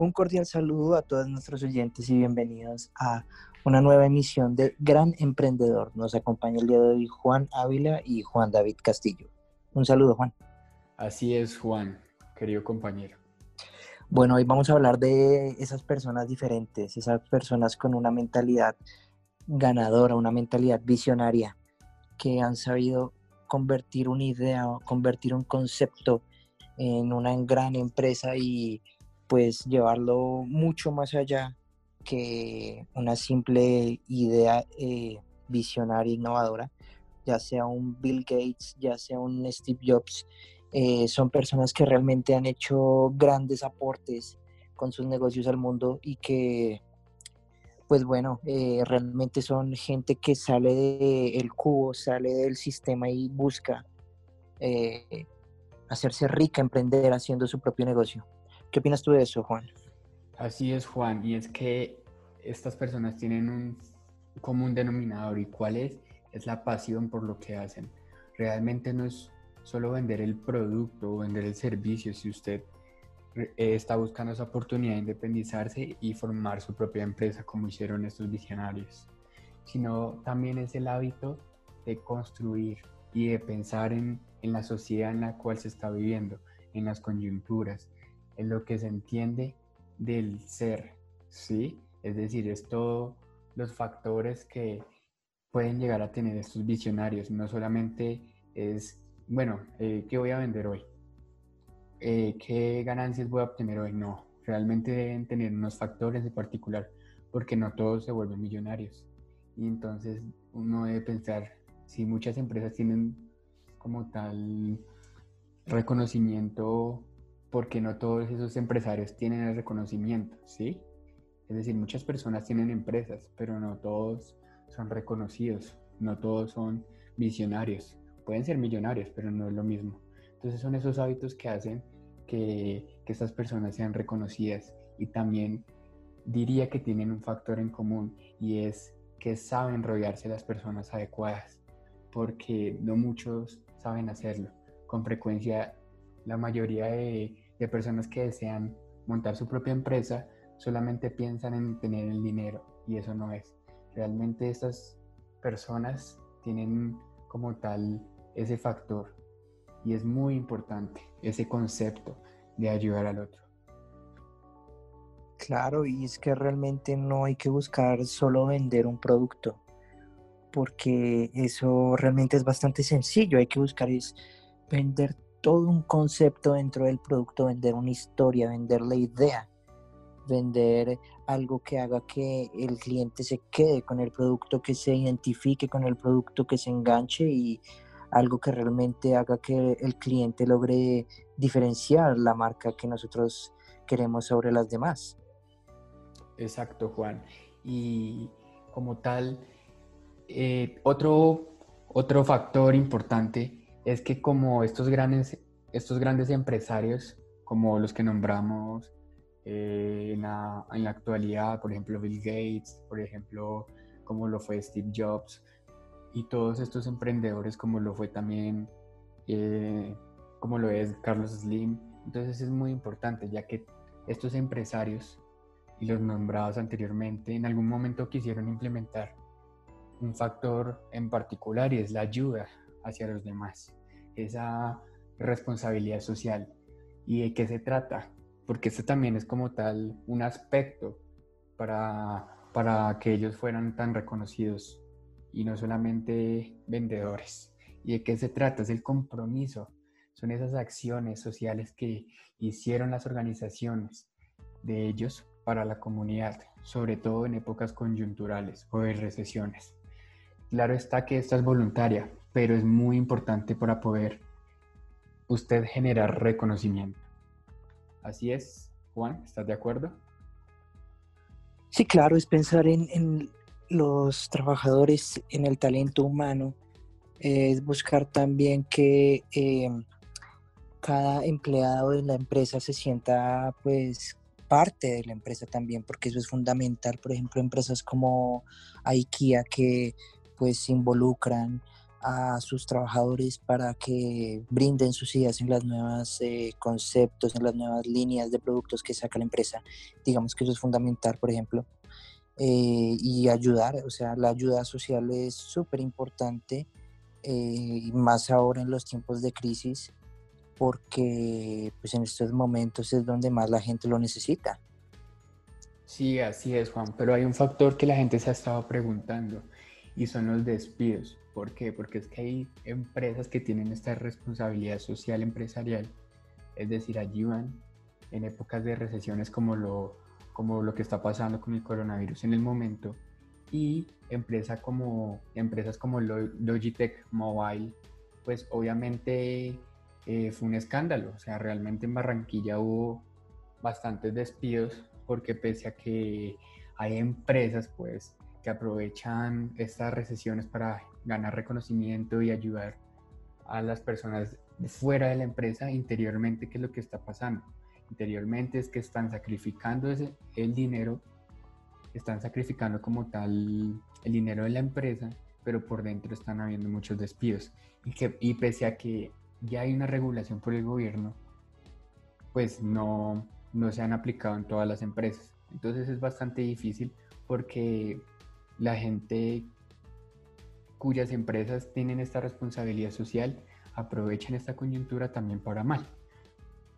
Un cordial saludo a todos nuestros oyentes y bienvenidos a una nueva emisión de Gran Emprendedor. Nos acompaña el día de hoy Juan Ávila y Juan David Castillo. Un saludo, Juan. Así es, Juan, querido compañero. Bueno, hoy vamos a hablar de esas personas diferentes, esas personas con una mentalidad ganadora, una mentalidad visionaria, que han sabido convertir una idea, convertir un concepto en una gran empresa y pues llevarlo mucho más allá que una simple idea eh, visionaria, innovadora, ya sea un Bill Gates, ya sea un Steve Jobs, eh, son personas que realmente han hecho grandes aportes con sus negocios al mundo y que, pues bueno, eh, realmente son gente que sale del cubo, sale del sistema y busca hacerse rica, emprender haciendo su propio negocio. ¿Qué opinas tú de eso, Juan? Así es, Juan, y es que estas personas tienen un común denominador y cuál es, es la pasión por lo que hacen. Realmente no es solo vender el producto o vender el servicio, si usted eh, está buscando esa oportunidad de independizarse y formar su propia empresa como hicieron estos visionarios, sino también es el hábito de construir y de pensar en, en la sociedad en la cual se está viviendo, en las coyunturas, en lo que se entiende del ser, ¿sí? Es decir, es todos los factores que pueden llegar a tener estos visionarios. No solamente es, bueno, eh, ¿qué voy a vender hoy? Eh, ¿Qué ganancias voy a obtener hoy? No, realmente deben tener unos factores en particular, porque no todos se vuelven millonarios. Y entonces uno debe pensar, si muchas empresas tienen como tal reconocimiento porque no todos esos empresarios tienen el reconocimiento, ¿sí? Es decir, muchas personas tienen empresas, pero no todos son reconocidos, no todos son visionarios. Pueden ser millonarios, pero no es lo mismo. Entonces son esos hábitos que hacen que, que estas personas sean reconocidas y también diría que tienen un factor en común y es que saben de las personas adecuadas, porque no muchos saben hacerlo. Con frecuencia la mayoría de, personas que desean montar su propia empresa solamente piensan en tener el dinero y eso no es. Realmente estas personas tienen como tal ese factor y es muy importante ese concepto de ayudar al otro. Claro, y es que realmente no hay que buscar solo vender un producto, porque eso realmente es bastante sencillo, hay que buscar es vender todo un concepto dentro del producto, vender una historia, vender la idea, vender algo que haga que el cliente se quede con el producto, que se identifique con el producto, que se enganche y algo que realmente haga que el cliente logre diferenciar la marca que nosotros queremos sobre las demás. Exacto, Juan. Y como tal, eh, otro, otro factor importante es que como estos grandes, estos grandes empresarios, como los que nombramos eh, en, la, en, la, actualidad, por ejemplo Bill Gates, por ejemplo como lo fue Steve Jobs, y todos estos emprendedores como lo fue también, eh, como lo es Carlos Slim, entonces es muy importante ya que estos empresarios y los nombrados anteriormente en algún momento quisieron implementar un factor en particular y es la ayuda hacia los demás esa responsabilidad social. ¿Y de qué se trata? Porque esto también es como tal un aspecto para, para que ellos fueran tan reconocidos y no solamente vendedores. ¿Y de qué se trata? Es el compromiso. Son esas acciones sociales que hicieron las organizaciones de ellos para la comunidad, sobre todo en épocas coyunturales o de recesiones. Claro está que esta es voluntaria, pero es muy importante para poder usted generar reconocimiento. Así es, Juan, ¿estás de acuerdo? Sí, claro, es pensar en, los trabajadores, en el talento humano, es buscar también que em, cada empleado de la empresa se sienta pues parte de la empresa también, porque eso es fundamental. Por ejemplo, empresas como IKEA que pues involucran a sus trabajadores para que brinden sus ideas en las nuevas eh, conceptos, en las nuevas líneas de productos que saca la empresa. Digamos que eso es fundamental, por ejemplo. Eh, y ayudar, o sea, la ayuda social es súper importante, eh, más ahora en los tiempos de crisis, porque pues en estos momentos es donde más la gente lo necesita. Sí, así es, Juan, pero hay un factor que la gente se ha estado preguntando y son los despidos. ¿Por qué? Porque es que hay empresas que tienen esta responsabilidad social empresarial, es decir, ayudan en épocas de recesiones como lo, como lo que está pasando con el coronavirus en el momento, y empresa como, empresas como Logitech Mobile, pues obviamente eh, fue un escándalo, o sea, realmente en Barranquilla hubo bastantes despidos porque pese a que hay empresas pues que aprovechan estas recesiones para ganar reconocimiento y ayudar a las personas fuera de la empresa interiormente, ¿qué es lo que está pasando? Interiormente es que están sacrificando ese, el dinero, están sacrificando como tal el dinero de la empresa, pero por dentro están habiendo muchos despidos. Y, que, y pese a que ya hay una regulación por el gobierno, pues no, no se han aplicado en todas las empresas. Entonces es bastante difícil porque la gente cuyas empresas tienen esta responsabilidad social aprovechan esta coyuntura también para mal.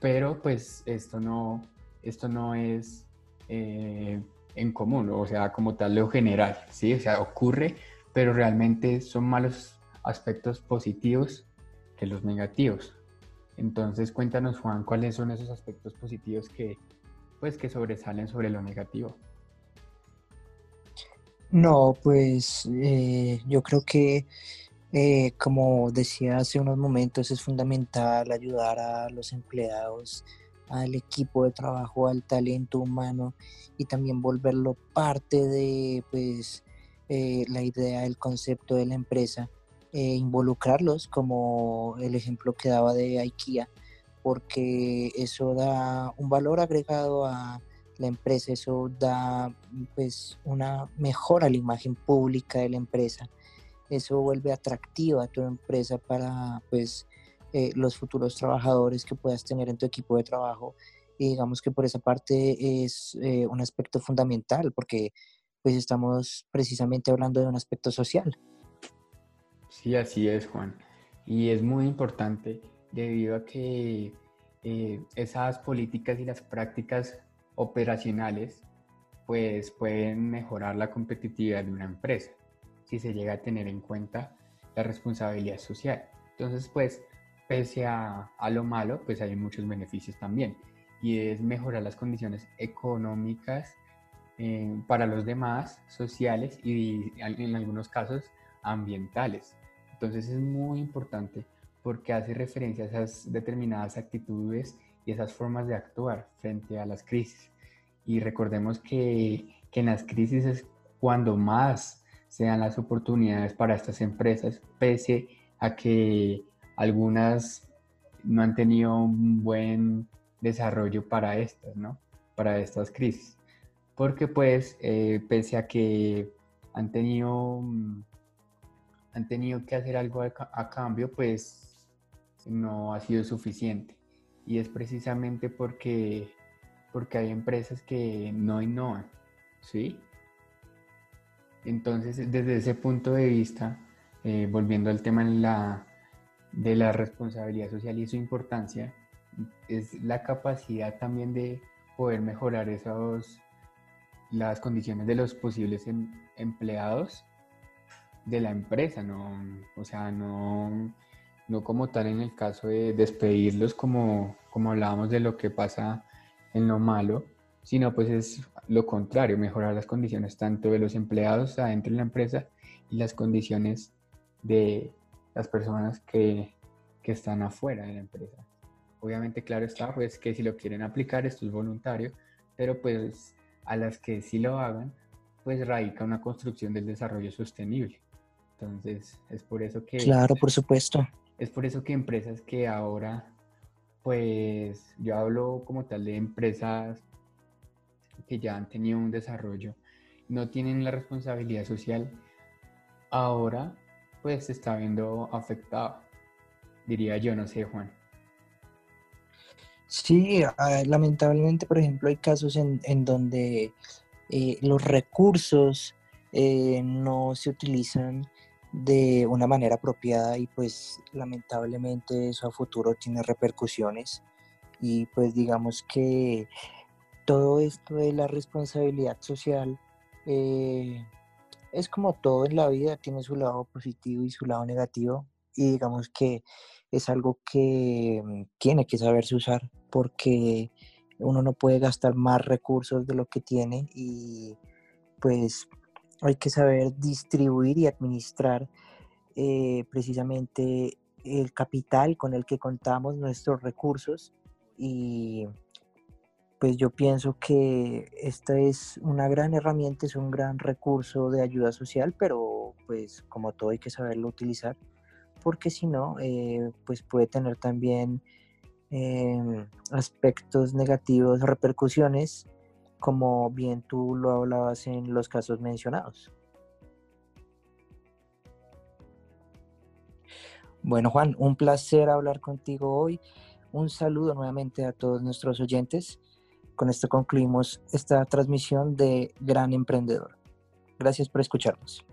Pero pues esto no, esto no es eh, en común, o sea, como tal lo general, ¿sí? O sea, ocurre, pero realmente son malos aspectos positivos que los negativos. Entonces, cuéntanos, Juan, cuáles son esos aspectos positivos que, pues, que sobresalen sobre lo negativo. No, pues eh, yo creo que, eh, como decía hace unos momentos, es fundamental ayudar a los empleados, al equipo de trabajo, al talento humano y también volverlo parte de pues, eh, la idea, el concepto de la empresa, involucrarlos como el ejemplo que daba de IKEA, porque eso da un valor agregado a la empresa, eso da pues una mejora a la imagen pública de la empresa, eso vuelve atractiva a tu empresa para pues eh, los futuros trabajadores que puedas tener en tu equipo de trabajo y digamos que por esa parte es eh, un aspecto fundamental porque pues estamos precisamente hablando de un aspecto social. Sí, así es, Juan. Y es muy importante debido a que eh, esas políticas y las prácticas operacionales, pues pueden mejorar la competitividad de una empresa si se llega a tener en cuenta la responsabilidad social. Entonces, pues, pese a, lo malo, pues hay muchos beneficios también. Y es mejorar las condiciones económicas eh, para los demás, sociales y en algunos casos ambientales. Entonces es muy importante porque hace referencia a esas determinadas actitudes y esas formas de actuar frente a las crisis. Y recordemos que, que en las crisis es cuando más sean las oportunidades para estas empresas, pese a que algunas no han tenido un buen desarrollo para estas, ¿no? Para estas crisis. Porque pues, eh, pese a que han tenido, han tenido que hacer algo a cambio, pues no ha sido suficiente y es precisamente porque, porque hay empresas que no innovan, ¿sí? Entonces, desde ese punto de vista, eh, volviendo al tema de la, de la responsabilidad social y su importancia, es la capacidad también de poder mejorar esos, las condiciones de los posibles em, empleados de la empresa, ¿no? O sea, no no como tal en el caso de despedirlos como, como hablábamos de lo que pasa en lo malo, sino pues es lo contrario, mejorar las condiciones tanto de los empleados adentro de la empresa y las condiciones de las personas que, que están afuera de la empresa. Obviamente, claro está, pues que si lo quieren aplicar, esto es voluntario, pero pues a las que sí lo hagan, pues radica una construcción del desarrollo sostenible. Entonces, es por eso que... Claro, por supuesto. Es por eso que empresas que ahora, pues yo hablo como tal de empresas que ya han tenido un desarrollo, no tienen la responsabilidad social, ahora pues se está viendo afectado, diría yo, no sé, Juan. Sí, ah, lamentablemente, por ejemplo, hay casos en, donde eh, los recursos eh, no se utilizan de una manera apropiada y pues lamentablemente eso a futuro tiene repercusiones. Y pues digamos que todo esto de la responsabilidad social eh, es como todo en la vida, tiene su lado positivo y su lado negativo. Y digamos que es algo que mm, tiene que saberse usar porque uno no puede gastar más recursos de lo que tiene y pues hay que saber distribuir y administrar eh, precisamente el capital con el que contamos nuestros recursos y pues yo pienso que esta es una gran herramienta, es un gran recurso de ayuda social, pero pues como todo hay que saberlo utilizar, porque si no, eh, pues puede tener también em, aspectos negativos, repercusiones como bien tú lo hablabas en los casos mencionados. Bueno, Juan, un placer hablar contigo hoy. Un saludo nuevamente a todos nuestros oyentes. Con esto concluimos esta transmisión de Gran Emprendedor. Gracias por escucharnos.